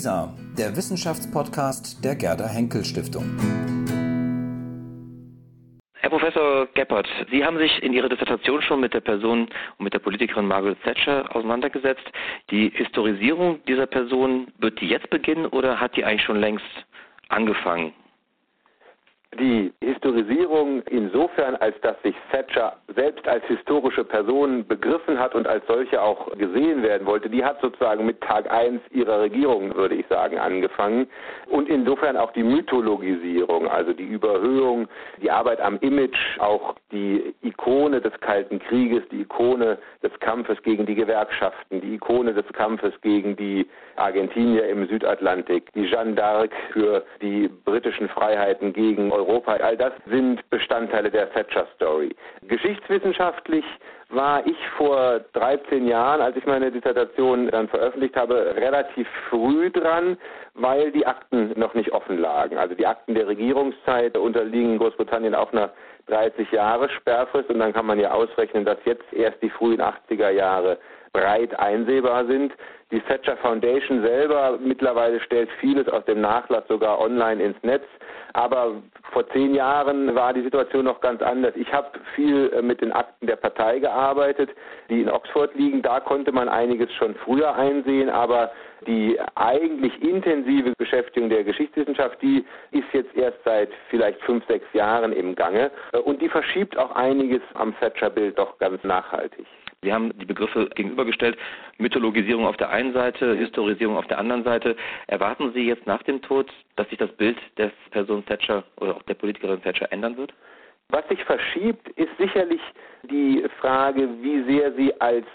WISA, der Wissenschaftspodcast der Gerda Henkel Stiftung. Herr Professor Geppert, Sie haben sich in Ihrer Dissertation schon mit der Person und mit der Politikerin Margaret Thatcher auseinandergesetzt. Die Historisierung dieser Person, wird die jetzt beginnen oder hat die eigentlich schon längst angefangen? Die Historisierung insofern, als dass sich Thatcher selbst als historische Person begriffen hat und als solche auch gesehen werden wollte, die hat sozusagen mit Tag 1 ihrer Regierung, würde ich sagen, angefangen. Und insofern auch die Mythologisierung, also die Überhöhung, die Arbeit am Image, auch die Ikone des Kalten Krieges, die Ikone des Kampfes gegen die Gewerkschaften, die Ikone des Kampfes gegen die Argentinier im Südatlantik, die Jeanne d'Arc für die britischen Freiheiten gegen Europa. All das sind Bestandteile der Thatcher Story. Geschichtswissenschaftlich war ich vor 13 Jahren, als ich meine Dissertation dann veröffentlicht habe, relativ früh dran, weil die Akten noch nicht offen lagen. Also die Akten der Regierungszeit unterliegen in Großbritannien auch einer 30 Jahre Sperrfrist und dann kann man ja ausrechnen, dass jetzt erst die frühen 80er Jahre breit einsehbar sind. Die Thatcher Foundation selber mittlerweile stellt vieles aus dem Nachlass sogar online ins Netz. Aber vor zehn Jahren war die Situation noch ganz anders. Ich habe viel äh, mit den Akten der Partei gearbeitet, die in Oxford liegen. Da konnte man einiges schon früher einsehen, aber die eigentlich intensive Beschäftigung der Geschichtswissenschaft, die ist jetzt erst seit vielleicht fünf, sechs Jahren im Gange. Äh, und die verschiebt auch einiges am Thatcher-Bild doch ganz nachhaltig. Sie haben die Begriffe gegenübergestellt, Mythologisierung auf der einen Seite, Historisierung auf der anderen Seite. Erwarten Sie jetzt nach dem Tod, dass sich das Bild des Person Thatcher oder auch der Politikerin Thatcher ändern wird? Was sich verschiebt, ist sicherlich die Frage, wie sehr sie als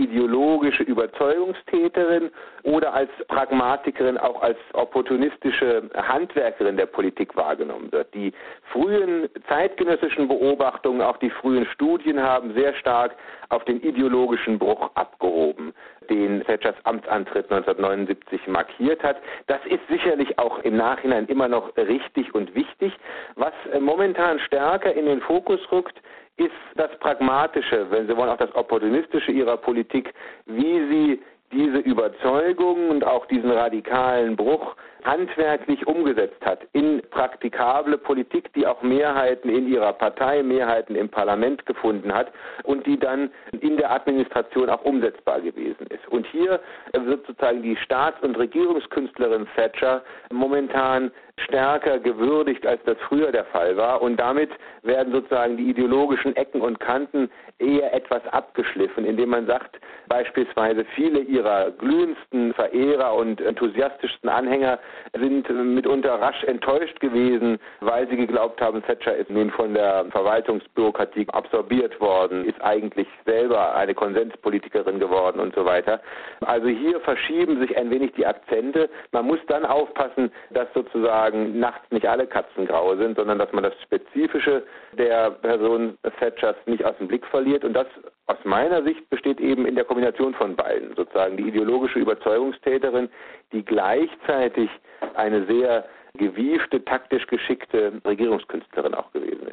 ideologische Überzeugungstäterin oder als Pragmatikerin, auch als opportunistische Handwerkerin der Politik wahrgenommen wird. Die frühen zeitgenössischen Beobachtungen, auch die frühen Studien haben sehr stark auf den ideologischen Bruch abgehoben, den Thatchers Amtsantritt 1979 markiert hat. Das ist sicherlich auch im Nachhinein immer noch richtig und wichtig. Was momentan stärker in den Fokus rückt, ist das Pragmatische, wenn Sie wollen, auch das Opportunistische Ihrer Politik, wie Sie diese Überzeugung und auch diesen radikalen Bruch handwerklich umgesetzt hat in praktikable Politik, die auch Mehrheiten in ihrer Partei, Mehrheiten im Parlament gefunden hat und die dann in der Administration auch umsetzbar gewesen ist. Und hier wird sozusagen die Staats- und Regierungskünstlerin Thatcher momentan stärker gewürdigt, als das früher der Fall war. Und damit werden sozusagen die ideologischen Ecken und Kanten eher etwas abgeschliffen, indem man sagt, beispielsweise viele ihrer glühendsten Verehrer und enthusiastischsten Anhänger sind mitunter rasch enttäuscht gewesen, weil sie geglaubt haben, Thatcher ist nun von der Verwaltungsbürokratie absorbiert worden, ist eigentlich selber eine Konsenspolitikerin geworden und so weiter. Also hier verschieben sich ein wenig die Akzente. Man muss dann aufpassen, dass sozusagen nachts nicht alle Katzen grau sind, sondern dass man das Spezifische der Person Thatchers nicht aus dem Blick verliert. Und das aus meiner Sicht besteht eben in der Kombination von beiden. Sozusagen die ideologische Überzeugungstäterin, die gleichzeitig eine sehr gewiefte, taktisch geschickte Regierungskünstlerin auch gewesen ist.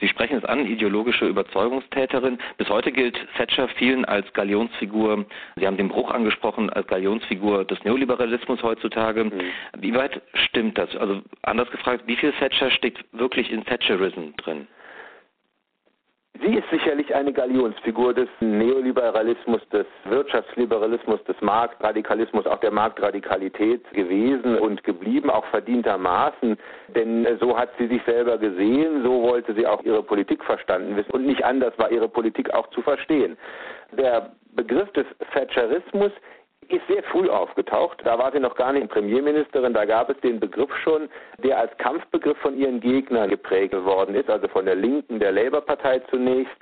Sie sprechen es an, ideologische Überzeugungstäterin. Bis heute gilt Thatcher vielen als Galionsfigur. Sie haben den Bruch angesprochen als Galionsfigur des Neoliberalismus heutzutage. Mhm. Wie weit stimmt das? Also anders gefragt, wie viel Thatcher steckt wirklich in Thatcherism drin? Sie ist sicherlich eine Galionsfigur des Neoliberalismus, des Wirtschaftsliberalismus, des Marktradikalismus, auch der Marktradikalität gewesen und geblieben, auch verdientermaßen. Denn so hat sie sich selber gesehen, so wollte sie auch ihre Politik verstanden wissen und nicht anders war ihre Politik auch zu verstehen. Der Begriff des Thatcherismus ist sehr früh aufgetaucht. Da war sie noch gar nicht Premierministerin. Da gab es den Begriff schon, der als Kampfbegriff von ihren Gegnern geprägt worden ist, also von der Linken, der Labour-Partei zunächst.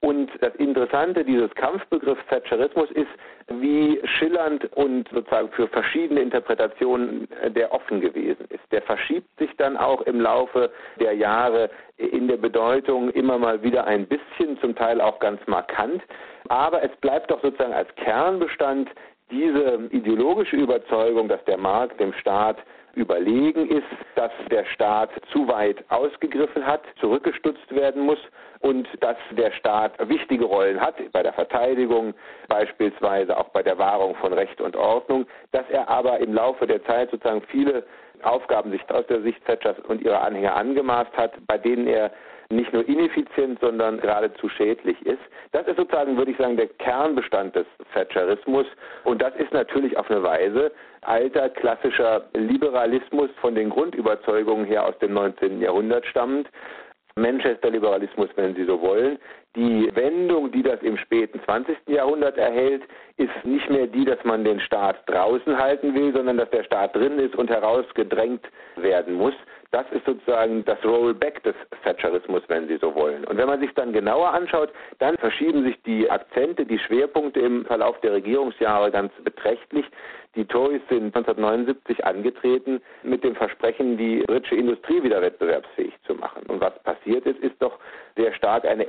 Und das Interessante dieses Kampfbegriffs Thatcherismus ist, wie schillernd und sozusagen für verschiedene Interpretationen der offen gewesen ist. Der verschiebt sich dann auch im Laufe der Jahre in der Bedeutung immer mal wieder ein bisschen, zum Teil auch ganz markant. Aber es bleibt doch sozusagen als Kernbestand diese ideologische Überzeugung, dass der Markt dem Staat überlegen ist, dass der Staat zu weit ausgegriffen hat, zurückgestutzt werden muss und dass der Staat wichtige Rollen hat bei der Verteidigung, beispielsweise auch bei der Wahrung von Recht und Ordnung, dass er aber im Laufe der Zeit sozusagen viele Aufgaben sich aus der Sicht Thatchers und ihrer Anhänger angemaßt hat, bei denen er nicht nur ineffizient, sondern geradezu schädlich ist. Das ist sozusagen, würde ich sagen, der Kernbestand des Thatcherismus. Und das ist natürlich auf eine Weise alter klassischer Liberalismus von den Grundüberzeugungen her aus dem 19. Jahrhundert stammend. Manchester-Liberalismus, wenn Sie so wollen. Die Wendung, die das im späten 20. Jahrhundert erhält, ist nicht mehr die, dass man den Staat draußen halten will, sondern dass der Staat drin ist und herausgedrängt werden muss. Das ist sozusagen das Rollback des Thatcherismus, wenn Sie so wollen. Und wenn man sich dann genauer anschaut, dann verschieben sich die Akzente, die Schwerpunkte im Verlauf der Regierungsjahre ganz beträchtlich. Die Tories sind 1979 angetreten mit dem Versprechen, die britische Industrie wieder wettbewerbsfähig zu machen. Und was passiert ist, ist doch sehr stark eine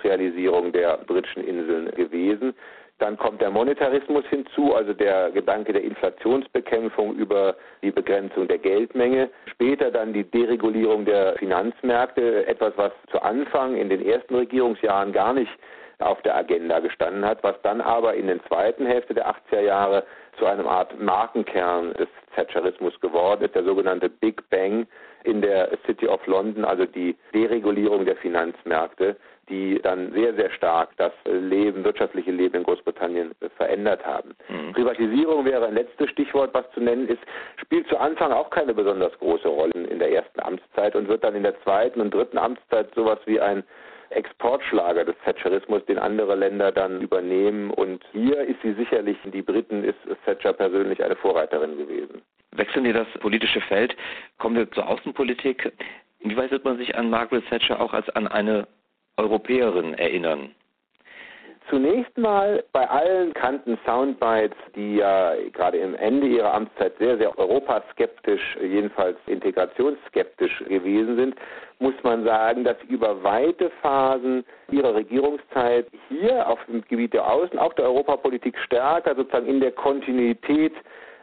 Entindustrialisierung der britischen Inseln gewesen. Dann kommt der Monetarismus hinzu, also der Gedanke der Inflationsbekämpfung über die Begrenzung der Geldmenge. Später dann die Deregulierung der Finanzmärkte, etwas, was zu Anfang in den ersten Regierungsjahren gar nicht auf der Agenda gestanden hat, was dann aber in der zweiten Hälfte der 80er Jahre zu einem Art Markenkern des Thatcherismus geworden ist, der sogenannte Big Bang in der City of London, also die Deregulierung der Finanzmärkte, die dann sehr, sehr stark das Leben, wirtschaftliche Leben in Großbritannien verändert haben. Mhm. Privatisierung wäre ein letztes Stichwort, was zu nennen ist, spielt zu Anfang auch keine besonders große Rolle in der ersten Amtszeit und wird dann in der zweiten und dritten Amtszeit sowas wie ein Exportschlager des Thatcherismus, den andere Länder dann übernehmen. Und hier ist sie sicherlich, die Briten ist Thatcher persönlich eine Vorreiterin gewesen. Wechseln wir das politische Feld, kommen wir zur Außenpolitik. Inwieweit wird man sich an Margaret Thatcher auch als an eine Europäerin erinnern? Zunächst mal bei allen Kanten Soundbites, die ja gerade im Ende ihrer Amtszeit sehr, sehr europaskeptisch, jedenfalls integrationsskeptisch gewesen sind, muss man sagen, dass sie über weite Phasen ihrer Regierungszeit hier auf dem Gebiet der Außen, auch der Europapolitik stärker sozusagen in der Kontinuität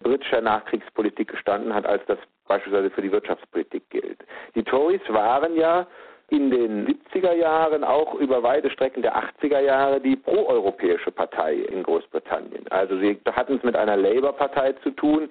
britischer Nachkriegspolitik gestanden hat, als das beispielsweise für die Wirtschaftspolitik gilt. Die Tories waren ja in den 70er Jahren, auch über weite Strecken der 80er Jahre, die proeuropäische Partei in Großbritannien. Also sie hatten es mit einer Labour-Partei zu tun,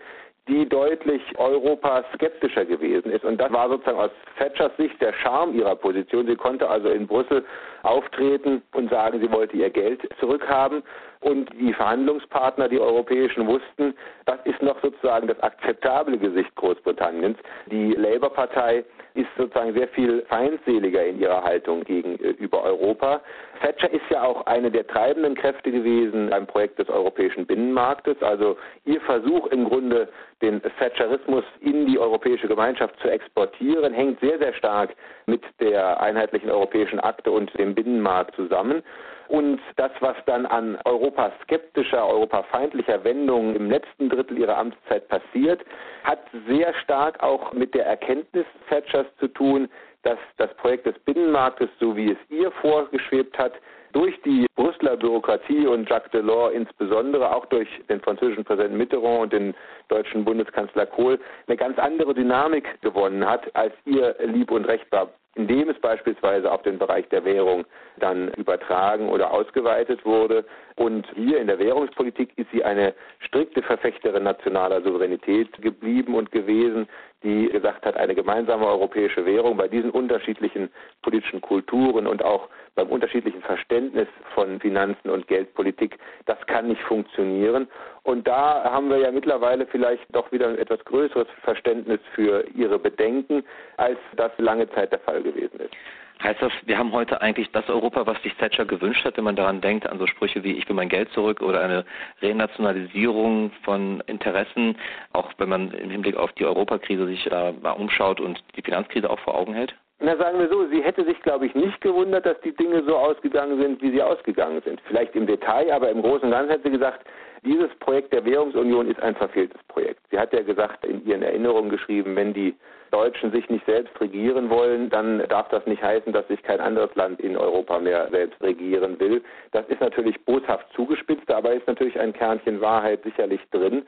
die deutlich europaskeptischer gewesen ist. Und das war sozusagen aus Thatchers Sicht der Charme ihrer Position. Sie konnte also in Brüssel auftreten und sagen, sie wollte ihr Geld zurückhaben. Und die Verhandlungspartner, die europäischen, wussten, das noch sozusagen das akzeptable Gesicht Großbritanniens. Die Labour-Partei ist sozusagen sehr viel feindseliger in ihrer Haltung gegenüber Europa. Thatcher ist ja auch eine der treibenden Kräfte gewesen beim Projekt des europäischen Binnenmarktes. Also ihr Versuch im Grunde, den Thatcherismus in die europäische Gemeinschaft zu exportieren, hängt sehr, sehr stark mit der einheitlichen europäischen Akte und dem Binnenmarkt zusammen. Und das, was dann an europaskeptischer, europafeindlicher Wendung im letzten Drittel ihrer Amtszeit passiert, hat sehr stark auch mit der Erkenntnis Thatchers zu tun, dass das Projekt des Binnenmarktes, so wie es ihr vorgeschwebt hat, durch die Brüsseler Bürokratie und Jacques Delors insbesondere, auch durch den französischen Präsidenten Mitterrand und den deutschen Bundeskanzler Kohl, eine ganz andere Dynamik gewonnen hat, als ihr lieb und recht war indem es beispielsweise auf den Bereich der Währung dann übertragen oder ausgeweitet wurde. Und hier in der Währungspolitik ist sie eine strikte Verfechterin nationaler Souveränität geblieben und gewesen, die gesagt hat, eine gemeinsame europäische Währung bei diesen unterschiedlichen politischen Kulturen und auch beim unterschiedlichen Verständnis von Finanzen und Geldpolitik, das kann nicht funktionieren. Und da haben wir ja mittlerweile vielleicht doch wieder ein etwas größeres Verständnis für ihre Bedenken, als das lange Zeit der Fall gewesen ist. Heißt das, wir haben heute eigentlich das Europa, was sich Thatcher gewünscht hat, wenn man daran denkt, an so Sprüche wie ich will mein Geld zurück oder eine Renationalisierung von Interessen, auch wenn man im Hinblick auf die Europakrise sich da mal umschaut und die Finanzkrise auch vor Augen hält? Na, sagen wir so, sie hätte sich, glaube ich, nicht gewundert, dass die Dinge so ausgegangen sind, wie sie ausgegangen sind. Vielleicht im Detail, aber im Großen und Ganzen hätte sie gesagt, dieses Projekt der Währungsunion ist ein verfehltes Projekt. Sie hat ja gesagt, in ihren Erinnerungen geschrieben, wenn die Deutschen sich nicht selbst regieren wollen, dann darf das nicht heißen, dass sich kein anderes Land in Europa mehr selbst regieren will. Das ist natürlich boshaft zugespitzt, aber ist natürlich ein Kernchen Wahrheit sicherlich drin.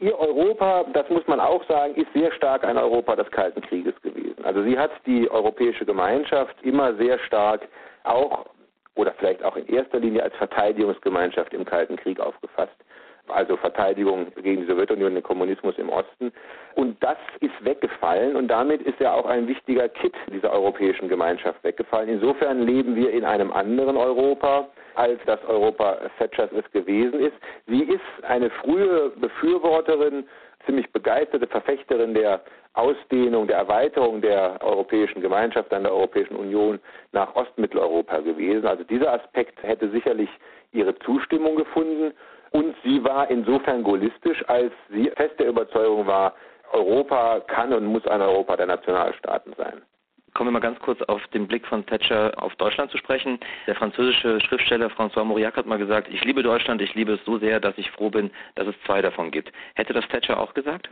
Ihr Europa, das muss man auch sagen, ist sehr stark ein Europa des Kalten Krieges gewesen. Also sie hat die europäische Gemeinschaft immer sehr stark auch oder vielleicht auch in erster Linie als Verteidigungsgemeinschaft im Kalten Krieg aufgefasst. Also Verteidigung gegen die Sowjetunion, und den Kommunismus im Osten. Und das ist weggefallen und damit ist ja auch ein wichtiger Kit dieser europäischen Gemeinschaft weggefallen. Insofern leben wir in einem anderen Europa, als das Europa Thatchers es gewesen ist. Sie ist eine frühe Befürworterin, ziemlich begeisterte Verfechterin der Ausdehnung, der Erweiterung der Europäischen Gemeinschaft an der Europäischen Union nach Ostmitteleuropa gewesen. Also dieser Aspekt hätte sicherlich ihre Zustimmung gefunden. Und sie war insofern gaullistisch, als sie fest der Überzeugung war, Europa kann und muss ein Europa der Nationalstaaten sein. Kommen wir mal ganz kurz auf den Blick von Thatcher auf Deutschland zu sprechen. Der französische Schriftsteller François Mauriac hat mal gesagt, ich liebe Deutschland, ich liebe es so sehr, dass ich froh bin, dass es zwei davon gibt. Hätte das Thatcher auch gesagt?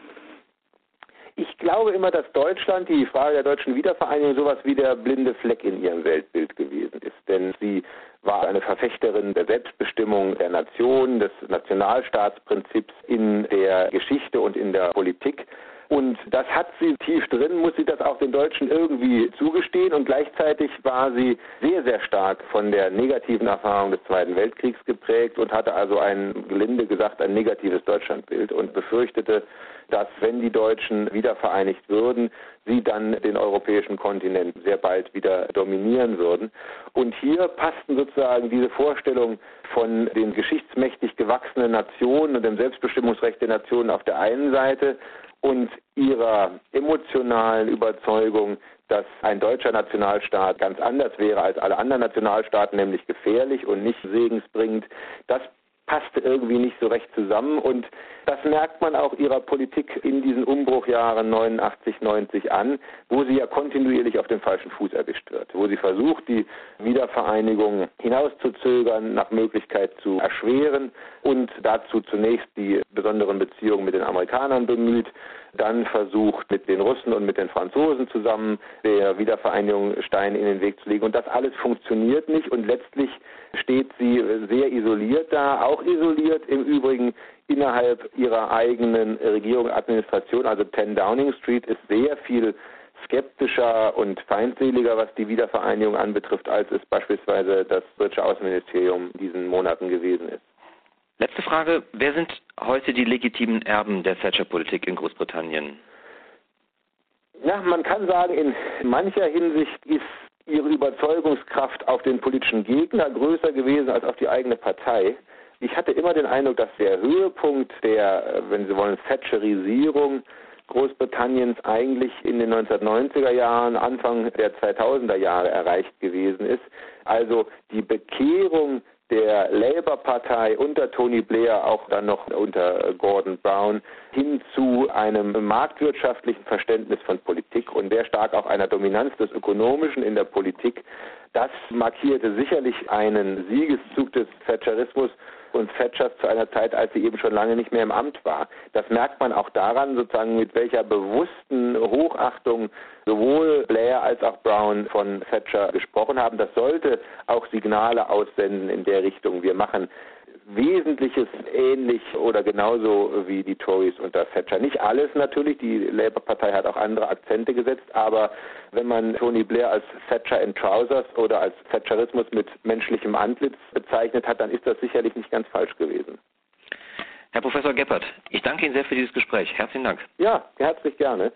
Ich glaube immer, dass Deutschland, die Frage der deutschen Wiedervereinigung, sowas wie der blinde Fleck in ihrem Weltbild gewesen ist. Denn sie war eine Verfechterin der Selbstbestimmung der Nation, des Nationalstaatsprinzips in der Geschichte und in der Politik. Und das hat sie tief drin, muss sie das auch den Deutschen irgendwie zugestehen. Und gleichzeitig war sie sehr, sehr stark von der negativen Erfahrung des Zweiten Weltkriegs geprägt und hatte also ein, gelinde gesagt, ein negatives Deutschlandbild und befürchtete, dass wenn die Deutschen wieder vereinigt würden, sie dann den europäischen Kontinent sehr bald wieder dominieren würden. Und hier passten sozusagen diese Vorstellung von den geschichtsmächtig gewachsenen Nationen und dem Selbstbestimmungsrecht der Nationen auf der einen Seite und ihrer emotionalen Überzeugung, dass ein deutscher Nationalstaat ganz anders wäre als alle anderen Nationalstaaten, nämlich gefährlich und nicht segensbringend, das passte irgendwie nicht so recht zusammen. Und das merkt man auch ihrer Politik in diesen Umbruchjahren 89, 90 an, wo sie ja kontinuierlich auf dem falschen Fuß erwischt wird, wo sie versucht, die Wiedervereinigung hinauszuzögern, nach Möglichkeit zu erschweren und dazu zunächst die besonderen Beziehungen mit den Amerikanern bemüht, dann versucht mit den Russen und mit den Franzosen zusammen der Wiedervereinigung Steine in den Weg zu legen. Und das alles funktioniert nicht und letztlich steht sie sehr isoliert da, auch isoliert im Übrigen innerhalb ihrer eigenen Regierung, Administration. Also 10 Downing Street ist sehr viel skeptischer und feindseliger, was die Wiedervereinigung anbetrifft, als es beispielsweise das deutsche Außenministerium in diesen Monaten gewesen ist. Letzte Frage. Wer sind heute die legitimen Erben der Thatcher-Politik in Großbritannien? Ja, man kann sagen, in mancher Hinsicht ist ihre Überzeugungskraft auf den politischen Gegner größer gewesen als auf die eigene Partei. Ich hatte immer den Eindruck, dass der Höhepunkt der, wenn Sie wollen, Thatcherisierung Großbritanniens eigentlich in den 1990er Jahren, Anfang der 2000er Jahre erreicht gewesen ist. Also die Bekehrung der Labour-Partei unter Tony Blair, auch dann noch unter Gordon Brown, hin zu einem marktwirtschaftlichen Verständnis von Politik und sehr stark auch einer Dominanz des Ökonomischen in der Politik. Das markierte sicherlich einen Siegeszug des Thatcherismus und Thatchers zu einer Zeit, als sie eben schon lange nicht mehr im Amt war. Das merkt man auch daran, sozusagen mit welcher bewussten Hochachtung sowohl Blair als auch Brown von Thatcher gesprochen haben. Das sollte auch Signale aussenden in der Richtung. Wir machen Wesentliches ähnlich oder genauso wie die Tories unter Thatcher. Nicht alles natürlich, die Labour-Partei hat auch andere Akzente gesetzt, aber wenn man Tony Blair als Thatcher in Trousers oder als Thatcherismus mit menschlichem Antlitz bezeichnet hat, dann ist das sicherlich nicht ganz falsch gewesen. Herr Professor Geppert, ich danke Ihnen sehr für dieses Gespräch. Herzlichen Dank. Ja, herzlich gerne.